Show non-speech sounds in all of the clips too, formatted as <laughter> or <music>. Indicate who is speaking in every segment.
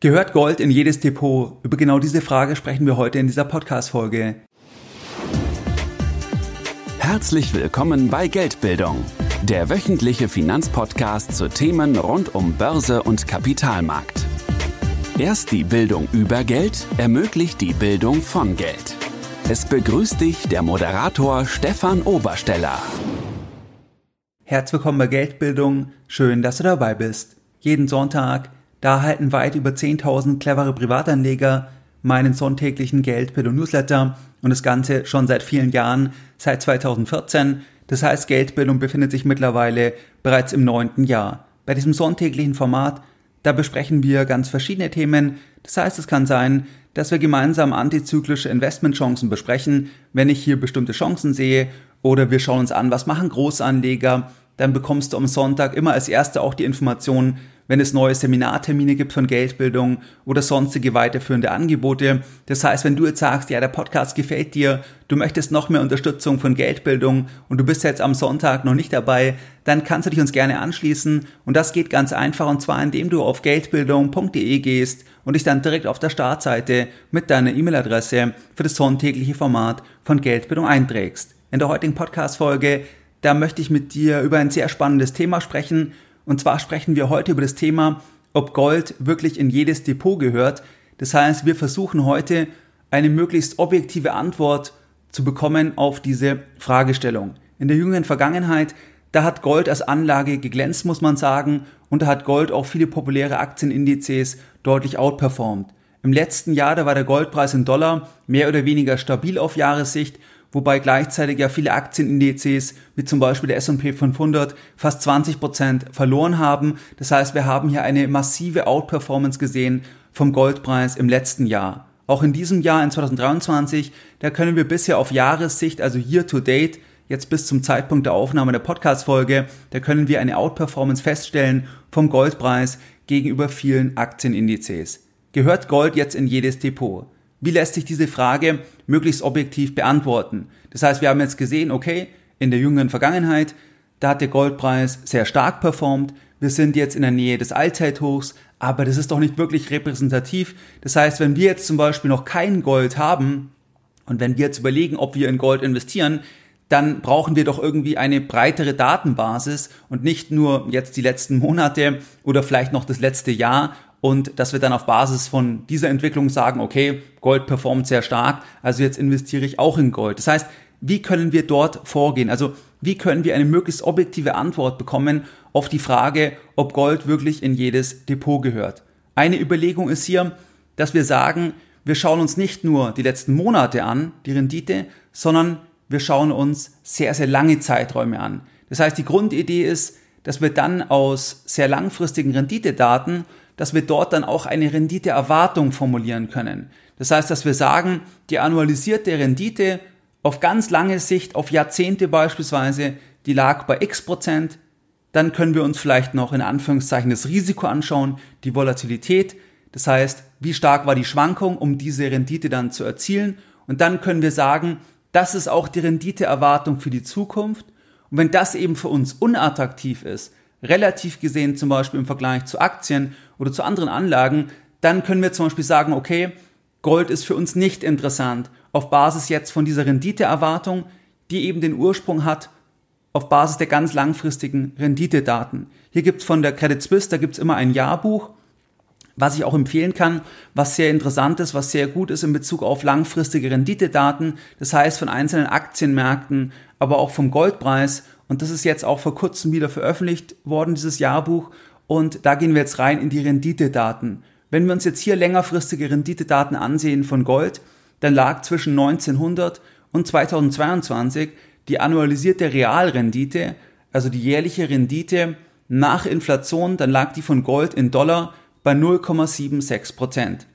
Speaker 1: Gehört Gold in jedes Depot? Über genau diese Frage sprechen wir heute in dieser Podcast-Folge.
Speaker 2: Herzlich willkommen bei Geldbildung, der wöchentliche Finanzpodcast zu Themen rund um Börse und Kapitalmarkt. Erst die Bildung über Geld ermöglicht die Bildung von Geld. Es begrüßt dich der Moderator Stefan Obersteller.
Speaker 1: Herzlich willkommen bei Geldbildung. Schön, dass du dabei bist. Jeden Sonntag da erhalten weit über 10.000 clevere Privatanleger meinen sonntäglichen Geldbildung Newsletter und das Ganze schon seit vielen Jahren, seit 2014. Das heißt, Geldbildung befindet sich mittlerweile bereits im neunten Jahr. Bei diesem sonntäglichen Format, da besprechen wir ganz verschiedene Themen. Das heißt, es kann sein, dass wir gemeinsam antizyklische Investmentchancen besprechen, wenn ich hier bestimmte Chancen sehe, oder wir schauen uns an, was machen Großanleger, dann bekommst du am Sonntag immer als Erster auch die Informationen, wenn es neue Seminartermine gibt von Geldbildung oder sonstige weiterführende Angebote. Das heißt, wenn du jetzt sagst, ja, der Podcast gefällt dir, du möchtest noch mehr Unterstützung von Geldbildung und du bist jetzt am Sonntag noch nicht dabei, dann kannst du dich uns gerne anschließen und das geht ganz einfach und zwar indem du auf geldbildung.de gehst und dich dann direkt auf der Startseite mit deiner E-Mail-Adresse für das sonntägliche Format von Geldbildung einträgst. In der heutigen Podcast-Folge, da möchte ich mit dir über ein sehr spannendes Thema sprechen und zwar sprechen wir heute über das Thema, ob Gold wirklich in jedes Depot gehört. Das heißt, wir versuchen heute eine möglichst objektive Antwort zu bekommen auf diese Fragestellung. In der jüngeren Vergangenheit, da hat Gold als Anlage geglänzt, muss man sagen, und da hat Gold auch viele populäre Aktienindizes deutlich outperformed. Im letzten Jahr, da war der Goldpreis in Dollar mehr oder weniger stabil auf Jahressicht wobei gleichzeitig ja viele Aktienindizes, wie zum Beispiel der S&P 500, fast 20 Prozent verloren haben. Das heißt, wir haben hier eine massive Outperformance gesehen vom Goldpreis im letzten Jahr. Auch in diesem Jahr, in 2023, da können wir bisher auf Jahressicht, also year to date, jetzt bis zum Zeitpunkt der Aufnahme der Podcast-Folge, da können wir eine Outperformance feststellen vom Goldpreis gegenüber vielen Aktienindizes. Gehört Gold jetzt in jedes Depot? Wie lässt sich diese Frage möglichst objektiv beantworten? Das heißt, wir haben jetzt gesehen, okay, in der jüngeren Vergangenheit, da hat der Goldpreis sehr stark performt. Wir sind jetzt in der Nähe des Allzeithochs, aber das ist doch nicht wirklich repräsentativ. Das heißt, wenn wir jetzt zum Beispiel noch kein Gold haben und wenn wir jetzt überlegen, ob wir in Gold investieren, dann brauchen wir doch irgendwie eine breitere Datenbasis und nicht nur jetzt die letzten Monate oder vielleicht noch das letzte Jahr und dass wir dann auf Basis von dieser Entwicklung sagen, okay, Gold performt sehr stark, also jetzt investiere ich auch in Gold. Das heißt, wie können wir dort vorgehen? Also wie können wir eine möglichst objektive Antwort bekommen auf die Frage, ob Gold wirklich in jedes Depot gehört? Eine Überlegung ist hier, dass wir sagen, wir schauen uns nicht nur die letzten Monate an, die Rendite, sondern wir schauen uns sehr, sehr lange Zeiträume an. Das heißt, die Grundidee ist, dass wir dann aus sehr langfristigen Renditedaten dass wir dort dann auch eine Renditeerwartung formulieren können. Das heißt, dass wir sagen, die annualisierte Rendite auf ganz lange Sicht, auf Jahrzehnte beispielsweise, die lag bei x Prozent. Dann können wir uns vielleicht noch in Anführungszeichen das Risiko anschauen, die Volatilität. Das heißt, wie stark war die Schwankung, um diese Rendite dann zu erzielen. Und dann können wir sagen, das ist auch die Renditeerwartung für die Zukunft. Und wenn das eben für uns unattraktiv ist, relativ gesehen zum Beispiel im Vergleich zu Aktien oder zu anderen Anlagen, dann können wir zum Beispiel sagen, okay, Gold ist für uns nicht interessant auf Basis jetzt von dieser Renditeerwartung, die eben den Ursprung hat auf Basis der ganz langfristigen Renditedaten. Hier gibt's von der Credit Suisse, da gibt's immer ein Jahrbuch, was ich auch empfehlen kann, was sehr interessant ist, was sehr gut ist in Bezug auf langfristige Renditedaten, das heißt von einzelnen Aktienmärkten, aber auch vom Goldpreis und das ist jetzt auch vor kurzem wieder veröffentlicht worden, dieses Jahrbuch. Und da gehen wir jetzt rein in die Renditedaten. Wenn wir uns jetzt hier längerfristige Renditedaten ansehen von Gold, dann lag zwischen 1900 und 2022 die annualisierte Realrendite, also die jährliche Rendite nach Inflation, dann lag die von Gold in Dollar bei 0,76 Prozent.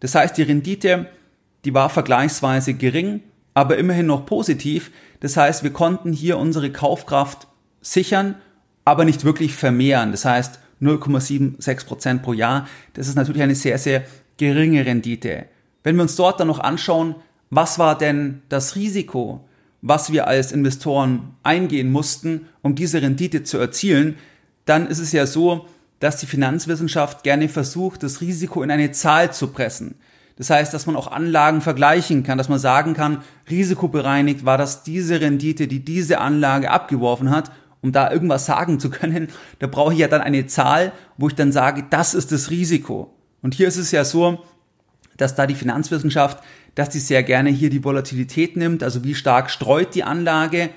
Speaker 1: Das heißt, die Rendite, die war vergleichsweise gering, aber immerhin noch positiv, das heißt, wir konnten hier unsere Kaufkraft sichern, aber nicht wirklich vermehren. Das heißt, 0,76 Prozent pro Jahr. Das ist natürlich eine sehr, sehr geringe Rendite. Wenn wir uns dort dann noch anschauen, was war denn das Risiko, was wir als Investoren eingehen mussten, um diese Rendite zu erzielen, dann ist es ja so, dass die Finanzwissenschaft gerne versucht, das Risiko in eine Zahl zu pressen. Das heißt, dass man auch Anlagen vergleichen kann, dass man sagen kann, risikobereinigt war das diese Rendite, die diese Anlage abgeworfen hat. Um da irgendwas sagen zu können, <laughs> da brauche ich ja dann eine Zahl, wo ich dann sage, das ist das Risiko. Und hier ist es ja so, dass da die Finanzwissenschaft, dass die sehr gerne hier die Volatilität nimmt, also wie stark streut die Anlage,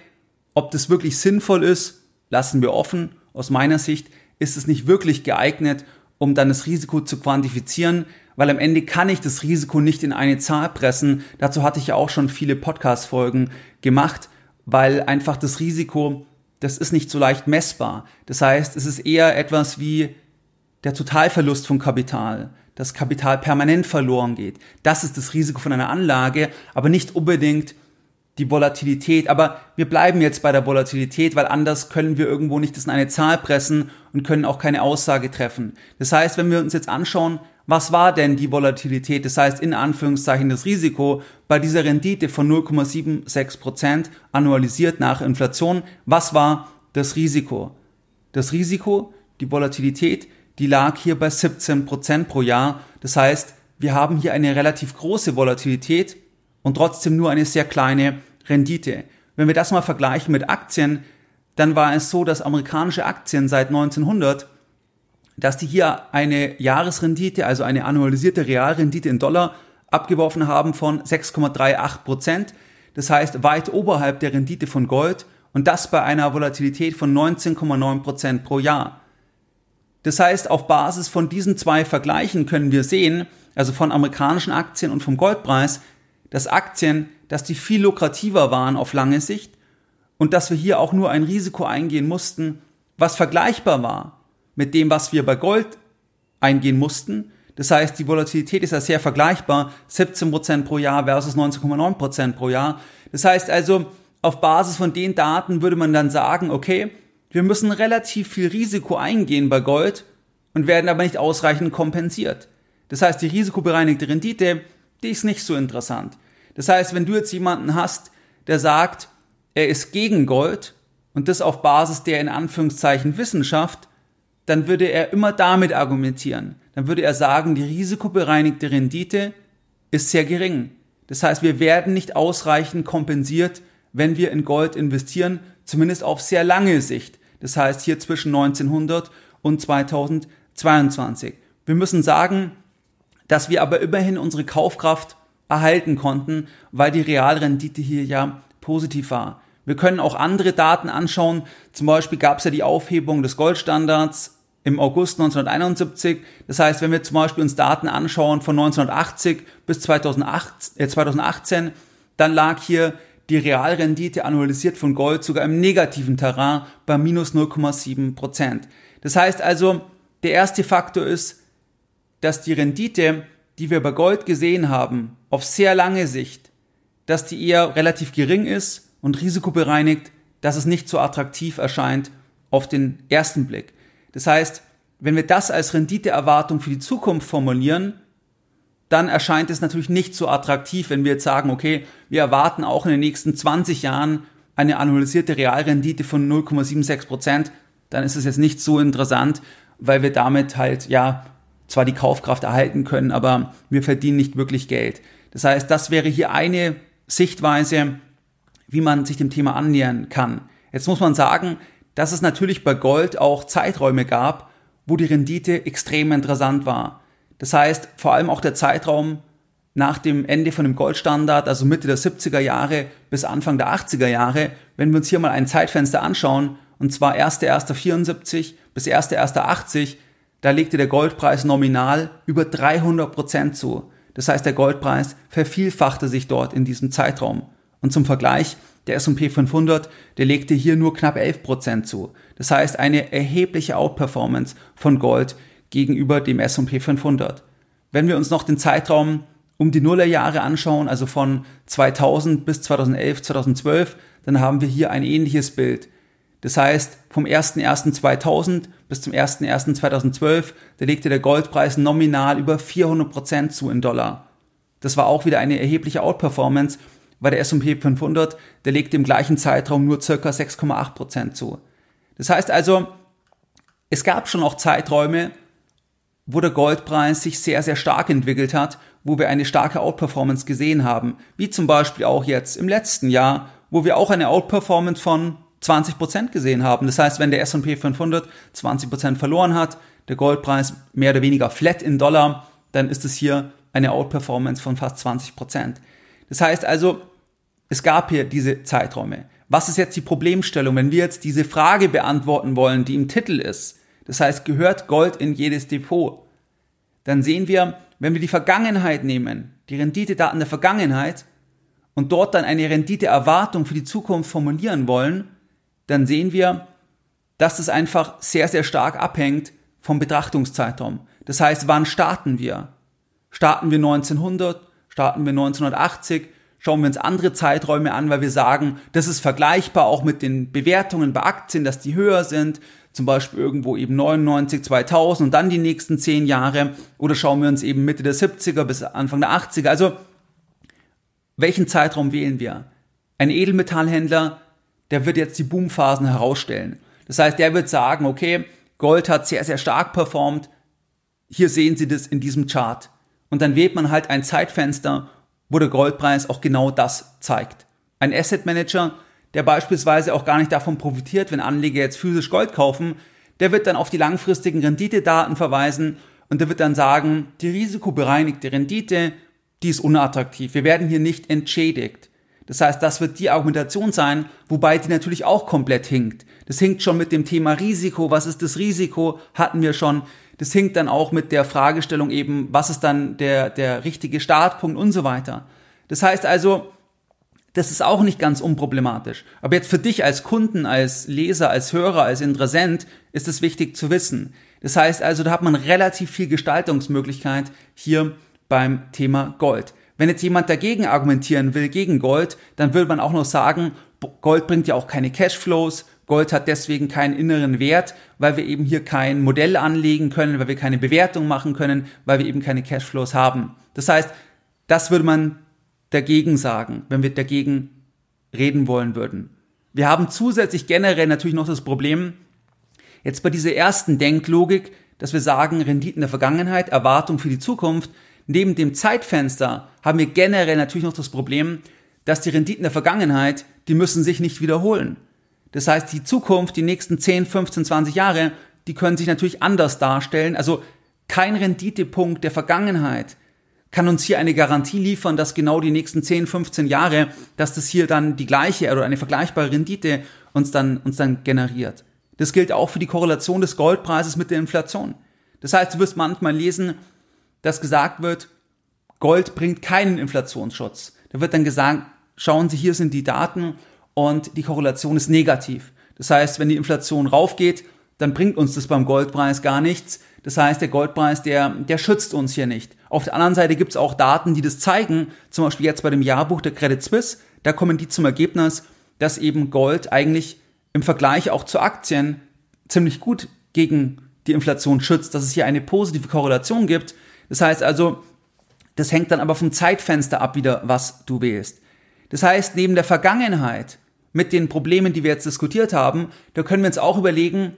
Speaker 1: ob das wirklich sinnvoll ist, lassen wir offen. Aus meiner Sicht ist es nicht wirklich geeignet, um dann das Risiko zu quantifizieren, weil am Ende kann ich das Risiko nicht in eine Zahl pressen. Dazu hatte ich ja auch schon viele Podcast-Folgen gemacht, weil einfach das Risiko, das ist nicht so leicht messbar. Das heißt, es ist eher etwas wie der Totalverlust von Kapital, dass Kapital permanent verloren geht. Das ist das Risiko von einer Anlage, aber nicht unbedingt die Volatilität. Aber wir bleiben jetzt bei der Volatilität, weil anders können wir irgendwo nicht das in eine Zahl pressen und können auch keine Aussage treffen. Das heißt, wenn wir uns jetzt anschauen, was war denn die Volatilität, das heißt in Anführungszeichen das Risiko bei dieser Rendite von 0,76 Prozent annualisiert nach Inflation, was war das Risiko? Das Risiko, die Volatilität, die lag hier bei 17 Prozent pro Jahr. Das heißt, wir haben hier eine relativ große Volatilität und trotzdem nur eine sehr kleine Rendite. Wenn wir das mal vergleichen mit Aktien, dann war es so, dass amerikanische Aktien seit 1900 dass die hier eine Jahresrendite, also eine annualisierte Realrendite in Dollar abgeworfen haben von 6,38 Prozent. Das heißt weit oberhalb der Rendite von Gold und das bei einer Volatilität von 19,9 Prozent pro Jahr. Das heißt, auf Basis von diesen zwei Vergleichen können wir sehen, also von amerikanischen Aktien und vom Goldpreis, dass Aktien, dass die viel lukrativer waren auf lange Sicht und dass wir hier auch nur ein Risiko eingehen mussten, was vergleichbar war mit dem, was wir bei Gold eingehen mussten. Das heißt, die Volatilität ist ja sehr vergleichbar, 17% pro Jahr versus 19,9% pro Jahr. Das heißt also, auf Basis von den Daten würde man dann sagen, okay, wir müssen relativ viel Risiko eingehen bei Gold und werden aber nicht ausreichend kompensiert. Das heißt, die risikobereinigte Rendite, die ist nicht so interessant. Das heißt, wenn du jetzt jemanden hast, der sagt, er ist gegen Gold und das auf Basis der in Anführungszeichen Wissenschaft, dann würde er immer damit argumentieren. Dann würde er sagen, die risikobereinigte Rendite ist sehr gering. Das heißt, wir werden nicht ausreichend kompensiert, wenn wir in Gold investieren, zumindest auf sehr lange Sicht. Das heißt hier zwischen 1900 und 2022. Wir müssen sagen, dass wir aber immerhin unsere Kaufkraft erhalten konnten, weil die Realrendite hier ja positiv war. Wir können auch andere Daten anschauen. Zum Beispiel gab es ja die Aufhebung des Goldstandards im August 1971. Das heißt, wenn wir zum Beispiel uns Daten anschauen von 1980 bis 2008, äh 2018, dann lag hier die Realrendite annualisiert von Gold sogar im negativen Terrain bei minus 0,7 Prozent. Das heißt also, der erste Faktor ist, dass die Rendite, die wir bei Gold gesehen haben, auf sehr lange Sicht, dass die eher relativ gering ist und risikobereinigt, dass es nicht so attraktiv erscheint auf den ersten Blick. Das heißt, wenn wir das als Renditeerwartung für die Zukunft formulieren, dann erscheint es natürlich nicht so attraktiv, wenn wir jetzt sagen, okay, wir erwarten auch in den nächsten 20 Jahren eine annualisierte Realrendite von 0,76 Prozent, dann ist es jetzt nicht so interessant, weil wir damit halt, ja, zwar die Kaufkraft erhalten können, aber wir verdienen nicht wirklich Geld. Das heißt, das wäre hier eine Sichtweise, wie man sich dem Thema annähern kann. Jetzt muss man sagen, dass es natürlich bei Gold auch Zeiträume gab, wo die Rendite extrem interessant war. Das heißt, vor allem auch der Zeitraum nach dem Ende von dem Goldstandard, also Mitte der 70er Jahre bis Anfang der 80er Jahre, wenn wir uns hier mal ein Zeitfenster anschauen, und zwar 1.1.74 bis 1.1.80, da legte der Goldpreis nominal über 300 Prozent zu. Das heißt, der Goldpreis vervielfachte sich dort in diesem Zeitraum. Und zum Vergleich, der S&P 500, der legte hier nur knapp 11% zu. Das heißt eine erhebliche Outperformance von Gold gegenüber dem S&P 500. Wenn wir uns noch den Zeitraum um die Nullerjahre anschauen, also von 2000 bis 2011, 2012, dann haben wir hier ein ähnliches Bild. Das heißt, vom 01.01.2000 bis zum 01.01.2012, da legte der Goldpreis nominal über 400% zu in Dollar. Das war auch wieder eine erhebliche Outperformance war der S&P 500, der legte im gleichen Zeitraum nur circa 6,8% zu. Das heißt also, es gab schon auch Zeiträume, wo der Goldpreis sich sehr, sehr stark entwickelt hat, wo wir eine starke Outperformance gesehen haben, wie zum Beispiel auch jetzt im letzten Jahr, wo wir auch eine Outperformance von 20% gesehen haben. Das heißt, wenn der S&P 500 20% verloren hat, der Goldpreis mehr oder weniger flat in Dollar, dann ist es hier eine Outperformance von fast 20%. Das heißt also, es gab hier diese Zeiträume. Was ist jetzt die Problemstellung, wenn wir jetzt diese Frage beantworten wollen, die im Titel ist? Das heißt, gehört Gold in jedes Depot? Dann sehen wir, wenn wir die Vergangenheit nehmen, die Renditedaten der Vergangenheit und dort dann eine Renditeerwartung für die Zukunft formulieren wollen, dann sehen wir, dass es einfach sehr, sehr stark abhängt vom Betrachtungszeitraum. Das heißt, wann starten wir? Starten wir 1900? Starten wir 1980? Schauen wir uns andere Zeiträume an, weil wir sagen, das ist vergleichbar auch mit den Bewertungen bei Aktien, dass die höher sind. Zum Beispiel irgendwo eben 99, 2000 und dann die nächsten 10 Jahre. Oder schauen wir uns eben Mitte der 70er bis Anfang der 80er. Also, welchen Zeitraum wählen wir? Ein Edelmetallhändler, der wird jetzt die Boomphasen herausstellen. Das heißt, der wird sagen, okay, Gold hat sehr, sehr stark performt. Hier sehen Sie das in diesem Chart. Und dann wählt man halt ein Zeitfenster, wo der Goldpreis auch genau das zeigt. Ein Asset Manager, der beispielsweise auch gar nicht davon profitiert, wenn Anleger jetzt physisch Gold kaufen, der wird dann auf die langfristigen Renditedaten verweisen und der wird dann sagen, die risikobereinigte Rendite, die ist unattraktiv. Wir werden hier nicht entschädigt. Das heißt, das wird die Argumentation sein, wobei die natürlich auch komplett hinkt. Das hinkt schon mit dem Thema Risiko. Was ist das Risiko? Hatten wir schon. Das hinkt dann auch mit der Fragestellung eben, was ist dann der, der richtige Startpunkt und so weiter. Das heißt also, das ist auch nicht ganz unproblematisch. Aber jetzt für dich als Kunden, als Leser, als Hörer, als Interessent ist es wichtig zu wissen. Das heißt also, da hat man relativ viel Gestaltungsmöglichkeit hier beim Thema Gold. Wenn jetzt jemand dagegen argumentieren will, gegen Gold, dann würde man auch noch sagen, Gold bringt ja auch keine Cashflows, Gold hat deswegen keinen inneren Wert, weil wir eben hier kein Modell anlegen können, weil wir keine Bewertung machen können, weil wir eben keine Cashflows haben. Das heißt, das würde man dagegen sagen, wenn wir dagegen reden wollen würden. Wir haben zusätzlich generell natürlich noch das Problem, jetzt bei dieser ersten Denklogik, dass wir sagen, Renditen der Vergangenheit, Erwartung für die Zukunft, Neben dem Zeitfenster haben wir generell natürlich noch das Problem, dass die Renditen der Vergangenheit, die müssen sich nicht wiederholen. Das heißt, die Zukunft, die nächsten 10, 15, 20 Jahre, die können sich natürlich anders darstellen. Also kein Renditepunkt der Vergangenheit kann uns hier eine Garantie liefern, dass genau die nächsten 10, 15 Jahre, dass das hier dann die gleiche oder eine vergleichbare Rendite uns dann, uns dann generiert. Das gilt auch für die Korrelation des Goldpreises mit der Inflation. Das heißt, du wirst manchmal lesen, dass gesagt wird, Gold bringt keinen Inflationsschutz. Da wird dann gesagt, schauen Sie, hier sind die Daten und die Korrelation ist negativ. Das heißt, wenn die Inflation raufgeht, dann bringt uns das beim Goldpreis gar nichts. Das heißt, der Goldpreis, der, der schützt uns hier nicht. Auf der anderen Seite gibt es auch Daten, die das zeigen. Zum Beispiel jetzt bei dem Jahrbuch der Credit Suisse. Da kommen die zum Ergebnis, dass eben Gold eigentlich im Vergleich auch zu Aktien ziemlich gut gegen die Inflation schützt, dass es hier eine positive Korrelation gibt. Das heißt also, das hängt dann aber vom Zeitfenster ab wieder, was du wählst. Das heißt, neben der Vergangenheit mit den Problemen, die wir jetzt diskutiert haben, da können wir uns auch überlegen,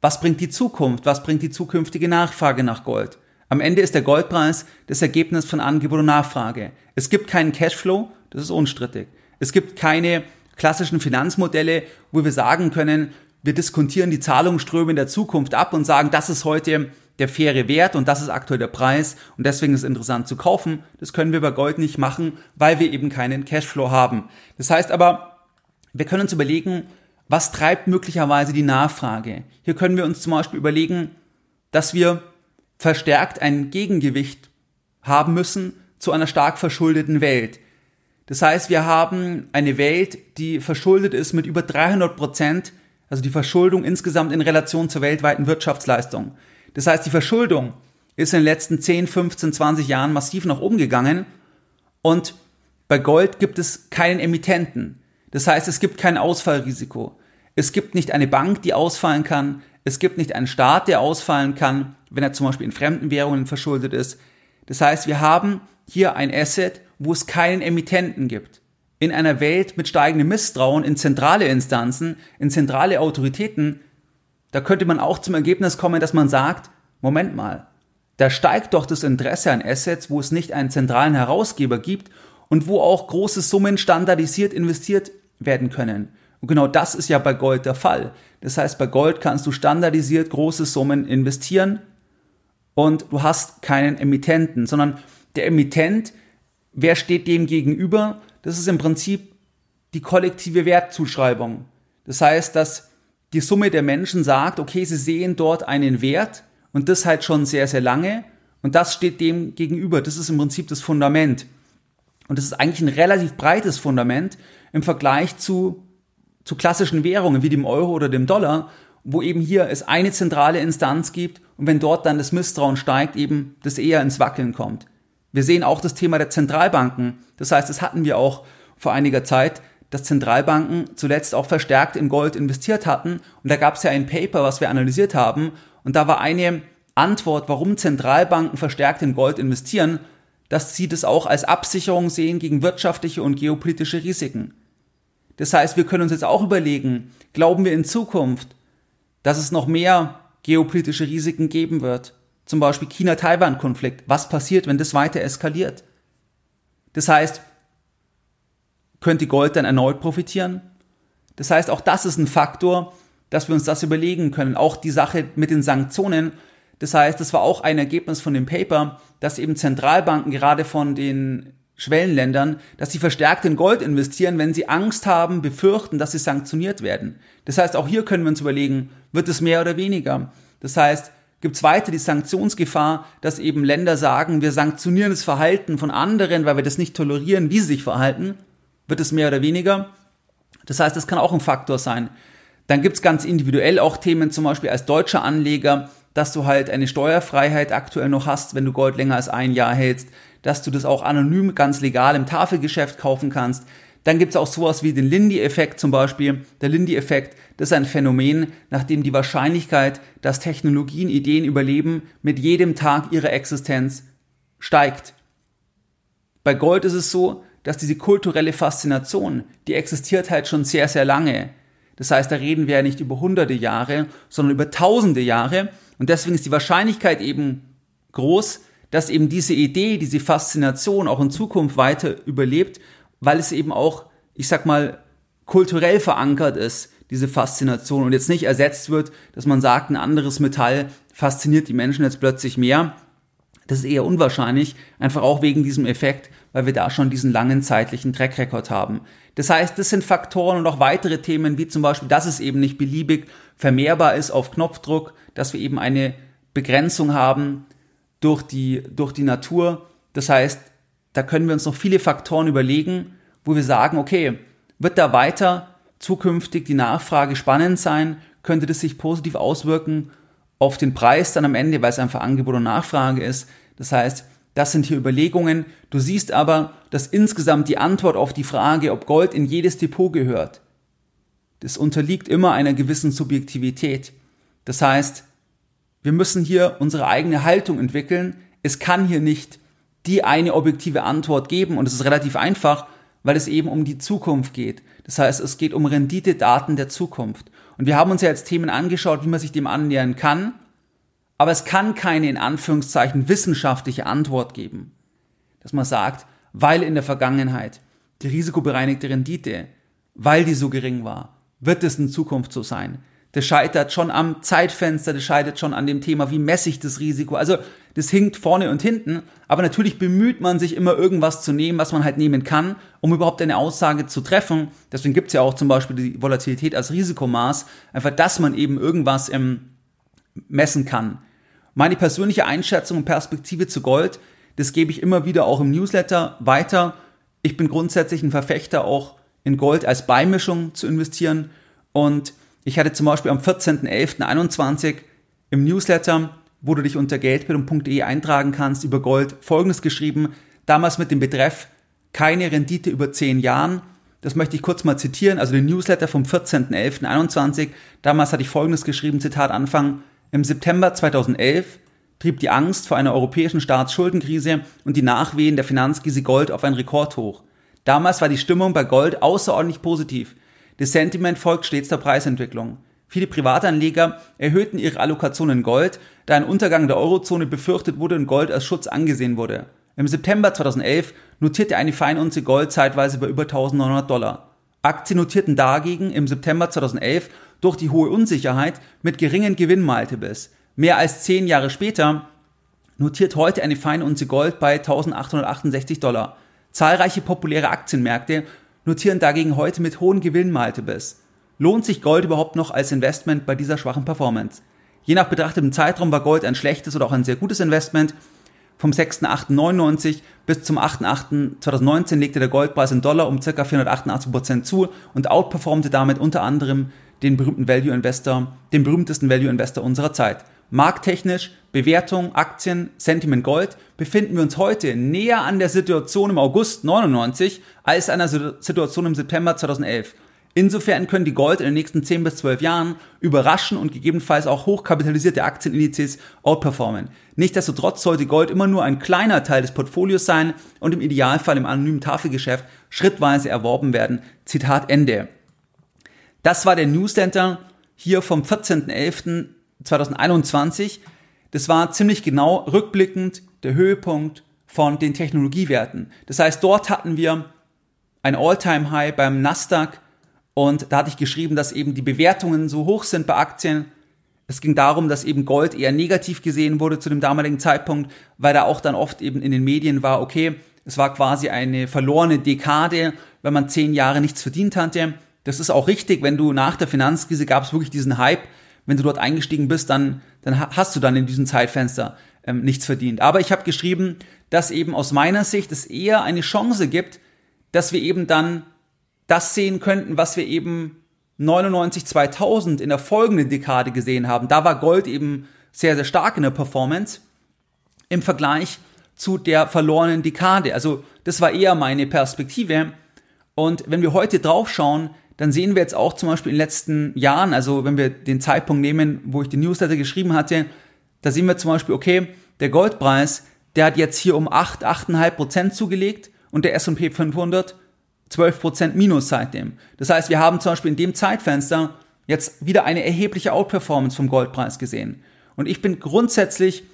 Speaker 1: was bringt die Zukunft, was bringt die zukünftige Nachfrage nach Gold. Am Ende ist der Goldpreis das Ergebnis von Angebot und Nachfrage. Es gibt keinen Cashflow, das ist unstrittig. Es gibt keine klassischen Finanzmodelle, wo wir sagen können, wir diskontieren die Zahlungsströme in der Zukunft ab und sagen, das ist heute der faire Wert und das ist aktuell der Preis und deswegen ist es interessant zu kaufen. Das können wir bei Gold nicht machen, weil wir eben keinen Cashflow haben. Das heißt aber, wir können uns überlegen, was treibt möglicherweise die Nachfrage. Hier können wir uns zum Beispiel überlegen, dass wir verstärkt ein Gegengewicht haben müssen zu einer stark verschuldeten Welt. Das heißt, wir haben eine Welt, die verschuldet ist mit über 300 Prozent, also die Verschuldung insgesamt in Relation zur weltweiten Wirtschaftsleistung. Das heißt, die Verschuldung ist in den letzten 10, 15, 20 Jahren massiv nach oben gegangen und bei Gold gibt es keinen Emittenten. Das heißt, es gibt kein Ausfallrisiko. Es gibt nicht eine Bank, die ausfallen kann. Es gibt nicht einen Staat, der ausfallen kann, wenn er zum Beispiel in fremden Währungen verschuldet ist. Das heißt, wir haben hier ein Asset, wo es keinen Emittenten gibt. In einer Welt mit steigendem Misstrauen in zentrale Instanzen, in zentrale Autoritäten da könnte man auch zum Ergebnis kommen, dass man sagt, Moment mal, da steigt doch das Interesse an Assets, wo es nicht einen zentralen Herausgeber gibt und wo auch große Summen standardisiert investiert werden können. Und genau das ist ja bei Gold der Fall. Das heißt, bei Gold kannst du standardisiert große Summen investieren und du hast keinen Emittenten, sondern der Emittent, wer steht dem gegenüber? Das ist im Prinzip die kollektive Wertzuschreibung. Das heißt, dass die Summe der Menschen sagt, okay, sie sehen dort einen Wert und das halt schon sehr, sehr lange und das steht dem gegenüber. Das ist im Prinzip das Fundament. Und das ist eigentlich ein relativ breites Fundament im Vergleich zu, zu klassischen Währungen wie dem Euro oder dem Dollar, wo eben hier es eine zentrale Instanz gibt und wenn dort dann das Misstrauen steigt, eben das eher ins Wackeln kommt. Wir sehen auch das Thema der Zentralbanken. Das heißt, das hatten wir auch vor einiger Zeit, dass Zentralbanken zuletzt auch verstärkt in Gold investiert hatten. Und da gab es ja ein Paper, was wir analysiert haben. Und da war eine Antwort, warum Zentralbanken verstärkt in Gold investieren, dass sie das auch als Absicherung sehen gegen wirtschaftliche und geopolitische Risiken. Das heißt, wir können uns jetzt auch überlegen, glauben wir in Zukunft, dass es noch mehr geopolitische Risiken geben wird? Zum Beispiel China-Taiwan-Konflikt. Was passiert, wenn das weiter eskaliert? Das heißt, könnte Gold dann erneut profitieren? Das heißt, auch das ist ein Faktor, dass wir uns das überlegen können. Auch die Sache mit den Sanktionen. Das heißt, das war auch ein Ergebnis von dem Paper, dass eben Zentralbanken gerade von den Schwellenländern, dass sie verstärkt in Gold investieren, wenn sie Angst haben, befürchten, dass sie sanktioniert werden. Das heißt, auch hier können wir uns überlegen, wird es mehr oder weniger? Das heißt, gibt es weiter die Sanktionsgefahr, dass eben Länder sagen, wir sanktionieren das Verhalten von anderen, weil wir das nicht tolerieren, wie sie sich verhalten? Wird es mehr oder weniger? Das heißt, das kann auch ein Faktor sein. Dann gibt es ganz individuell auch Themen, zum Beispiel als deutscher Anleger, dass du halt eine Steuerfreiheit aktuell noch hast, wenn du Gold länger als ein Jahr hältst, dass du das auch anonym ganz legal im Tafelgeschäft kaufen kannst. Dann gibt es auch sowas wie den Lindy-Effekt zum Beispiel. Der Lindy-Effekt, das ist ein Phänomen, nachdem die Wahrscheinlichkeit, dass Technologien Ideen überleben, mit jedem Tag ihrer Existenz steigt. Bei Gold ist es so, dass diese kulturelle Faszination, die existiert halt schon sehr, sehr lange. Das heißt, da reden wir ja nicht über hunderte Jahre, sondern über tausende Jahre. Und deswegen ist die Wahrscheinlichkeit eben groß, dass eben diese Idee, diese Faszination auch in Zukunft weiter überlebt, weil es eben auch, ich sag mal, kulturell verankert ist, diese Faszination und jetzt nicht ersetzt wird, dass man sagt, ein anderes Metall fasziniert die Menschen jetzt plötzlich mehr. Das ist eher unwahrscheinlich, einfach auch wegen diesem Effekt, weil wir da schon diesen langen zeitlichen Trackrecord haben. Das heißt, das sind Faktoren und auch weitere Themen, wie zum Beispiel, dass es eben nicht beliebig vermehrbar ist auf Knopfdruck, dass wir eben eine Begrenzung haben durch die, durch die Natur. Das heißt, da können wir uns noch viele Faktoren überlegen, wo wir sagen, okay, wird da weiter zukünftig die Nachfrage spannend sein? Könnte das sich positiv auswirken auf den Preis dann am Ende, weil es einfach Angebot und Nachfrage ist? Das heißt, das sind hier Überlegungen. Du siehst aber, dass insgesamt die Antwort auf die Frage, ob Gold in jedes Depot gehört, das unterliegt immer einer gewissen Subjektivität. Das heißt, wir müssen hier unsere eigene Haltung entwickeln. Es kann hier nicht die eine objektive Antwort geben und es ist relativ einfach, weil es eben um die Zukunft geht. Das heißt, es geht um Renditedaten der Zukunft. Und wir haben uns ja jetzt Themen angeschaut, wie man sich dem annähern kann, aber es kann keine in Anführungszeichen wissenschaftliche Antwort geben. Dass man sagt, weil in der Vergangenheit die risikobereinigte Rendite, weil die so gering war, wird es in Zukunft so sein das scheitert schon am Zeitfenster, das scheitert schon an dem Thema, wie messe ich das Risiko. Also das hinkt vorne und hinten, aber natürlich bemüht man sich immer irgendwas zu nehmen, was man halt nehmen kann, um überhaupt eine Aussage zu treffen. Deswegen gibt es ja auch zum Beispiel die Volatilität als Risikomaß, einfach, dass man eben irgendwas ähm, messen kann. Meine persönliche Einschätzung und Perspektive zu Gold, das gebe ich immer wieder auch im Newsletter weiter. Ich bin grundsätzlich ein Verfechter auch in Gold als Beimischung zu investieren und ich hatte zum Beispiel am 14.11.21 im Newsletter, wo du dich unter geldbildung.de eintragen kannst, über Gold folgendes geschrieben, damals mit dem Betreff keine Rendite über 10 Jahren. Das möchte ich kurz mal zitieren, also den Newsletter vom 14.11.21. Damals hatte ich folgendes geschrieben, Zitat Anfang, im September 2011 trieb die Angst vor einer europäischen Staatsschuldenkrise und die Nachwehen der Finanzkrise Gold auf ein Rekordhoch. Damals war die Stimmung bei Gold außerordentlich positiv. Das Sentiment folgt stets der Preisentwicklung. Viele Privatanleger erhöhten ihre Allokation in Gold, da ein Untergang der Eurozone befürchtet wurde und Gold als Schutz angesehen wurde. Im September 2011 notierte eine Feinunze Gold zeitweise bei über 1900 Dollar. Aktien notierten dagegen im September 2011 durch die hohe Unsicherheit mit geringen Gewinnmultiples. Mehr als zehn Jahre später notiert heute eine Feinunze Gold bei 1868 Dollar. Zahlreiche populäre Aktienmärkte notieren dagegen heute mit hohen Gewinnmultiples. Lohnt sich Gold überhaupt noch als Investment bei dieser schwachen Performance? Je nach betrachtetem Zeitraum war Gold ein schlechtes oder auch ein sehr gutes Investment. Vom 6.8.99 bis zum 8.8.2019 legte der Goldpreis in Dollar um ca. 488% zu und outperformte damit unter anderem den berühmten Value Investor, den berühmtesten Value Investor unserer Zeit. Markttechnisch, Bewertung, Aktien, Sentiment Gold befinden wir uns heute näher an der Situation im August 99 als an der Situation im September 2011. Insofern können die Gold in den nächsten 10 bis 12 Jahren überraschen und gegebenenfalls auch hochkapitalisierte Aktienindizes outperformen. Nichtsdestotrotz sollte Gold immer nur ein kleiner Teil des Portfolios sein und im Idealfall im anonymen Tafelgeschäft schrittweise erworben werden. Zitat Ende. Das war der Newsletter hier vom 14.11.2021. Das war ziemlich genau rückblickend der Höhepunkt von den Technologiewerten. Das heißt, dort hatten wir ein All-Time-High beim Nasdaq und da hatte ich geschrieben, dass eben die Bewertungen so hoch sind bei Aktien. Es ging darum, dass eben Gold eher negativ gesehen wurde zu dem damaligen Zeitpunkt, weil da auch dann oft eben in den Medien war, okay, es war quasi eine verlorene Dekade, wenn man zehn Jahre nichts verdient hatte. Das ist auch richtig, wenn du nach der Finanzkrise gab es wirklich diesen Hype, wenn du dort eingestiegen bist, dann, dann hast du dann in diesem Zeitfenster ähm, nichts verdient. Aber ich habe geschrieben, dass eben aus meiner Sicht es eher eine Chance gibt, dass wir eben dann das sehen könnten, was wir eben 99, 2000 in der folgenden Dekade gesehen haben. Da war Gold eben sehr, sehr stark in der Performance im Vergleich zu der verlorenen Dekade. Also das war eher meine Perspektive. Und wenn wir heute draufschauen, dann sehen wir jetzt auch zum Beispiel in den letzten Jahren, also wenn wir den Zeitpunkt nehmen, wo ich den Newsletter geschrieben hatte, da sehen wir zum Beispiel, okay, der Goldpreis, der hat jetzt hier um 8, 8,5 Prozent zugelegt und der S&P 500 12% Minus seitdem. Das heißt, wir haben zum Beispiel in dem Zeitfenster jetzt wieder eine erhebliche Outperformance vom Goldpreis gesehen. Und ich bin grundsätzlich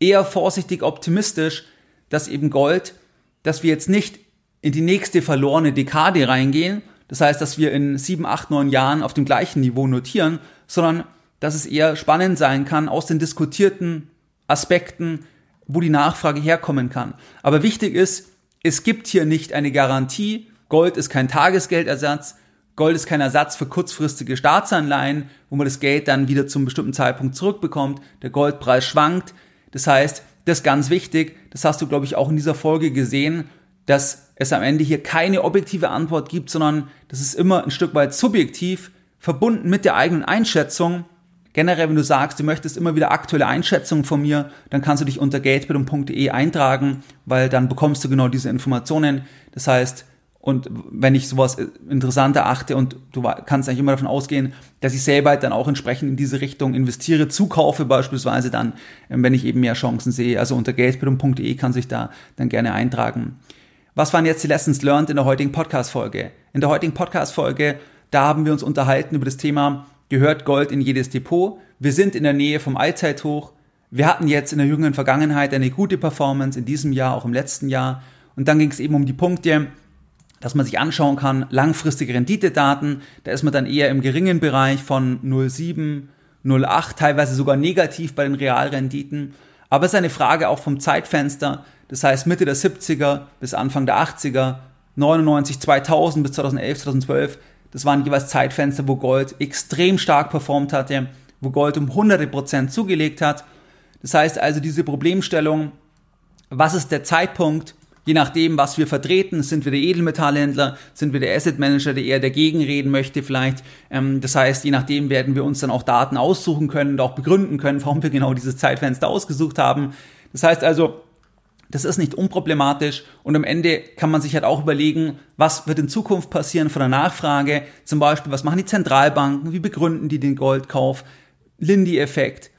Speaker 1: eher vorsichtig optimistisch, dass eben Gold, dass wir jetzt nicht in die nächste verlorene Dekade reingehen, das heißt, dass wir in sieben, acht, neun Jahren auf dem gleichen Niveau notieren, sondern dass es eher spannend sein kann aus den diskutierten Aspekten, wo die Nachfrage herkommen kann. Aber wichtig ist, es gibt hier nicht eine Garantie, Gold ist kein Tagesgeldersatz. Gold ist kein Ersatz für kurzfristige Staatsanleihen, wo man das Geld dann wieder zum bestimmten Zeitpunkt zurückbekommt. Der Goldpreis schwankt. Das heißt, das ist ganz wichtig. Das hast du, glaube ich, auch in dieser Folge gesehen, dass es am Ende hier keine objektive Antwort gibt, sondern das ist immer ein Stück weit subjektiv, verbunden mit der eigenen Einschätzung. Generell, wenn du sagst, du möchtest immer wieder aktuelle Einschätzungen von mir, dann kannst du dich unter geldbildung.de eintragen, weil dann bekommst du genau diese Informationen. Das heißt, und wenn ich sowas interessant erachte und du kannst eigentlich immer davon ausgehen, dass ich selber dann auch entsprechend in diese Richtung investiere, zukaufe beispielsweise dann, ähm, wenn ich eben mehr Chancen sehe. Also unter geldbildung.de kann sich da dann gerne eintragen. Was waren jetzt die Lessons learned in der heutigen Podcast-Folge? In der heutigen Podcast-Folge, da haben wir uns unterhalten über das Thema, gehört Gold in jedes Depot? Wir sind in der Nähe vom Allzeithoch. Wir hatten jetzt in der jüngeren Vergangenheit eine gute Performance, in diesem Jahr, auch im letzten Jahr. Und dann ging es eben um die Punkte, dass man sich anschauen kann, langfristige Renditedaten, da ist man dann eher im geringen Bereich von 0,7, 0,8, teilweise sogar negativ bei den Realrenditen. Aber es ist eine Frage auch vom Zeitfenster, das heißt Mitte der 70er bis Anfang der 80er, 99, 2000 bis 2011, 2012, das waren jeweils Zeitfenster, wo Gold extrem stark performt hatte, wo Gold um hunderte Prozent zugelegt hat. Das heißt also diese Problemstellung, was ist der Zeitpunkt, je nachdem, was wir vertreten, sind wir der Edelmetallhändler, sind wir der Asset Manager, der eher dagegen reden möchte vielleicht. Ähm, das heißt, je nachdem werden wir uns dann auch Daten aussuchen können und auch begründen können, warum wir genau dieses Zeitfenster ausgesucht haben. Das heißt also, das ist nicht unproblematisch und am Ende kann man sich halt auch überlegen, was wird in Zukunft passieren von der Nachfrage. Zum Beispiel, was machen die Zentralbanken, wie begründen die den Goldkauf, Lindy-Effekt,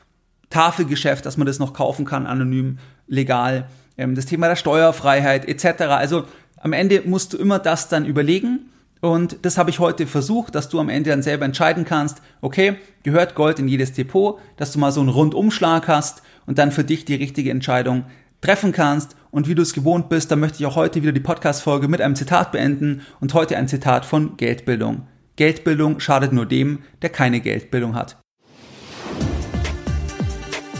Speaker 1: Tafelgeschäft, dass man das noch kaufen kann, anonym, legal ähm, das Thema der Steuerfreiheit etc. Also am Ende musst du immer das dann überlegen Und das habe ich heute versucht, dass du am Ende dann selber entscheiden kannst, okay, gehört Gold in jedes Depot, dass du mal so einen Rundumschlag hast und dann für dich die richtige Entscheidung treffen kannst. Und wie du es gewohnt bist, da möchte ich auch heute wieder die Podcast-Folge mit einem Zitat beenden und heute ein Zitat von Geldbildung. Geldbildung schadet nur dem, der keine Geldbildung hat.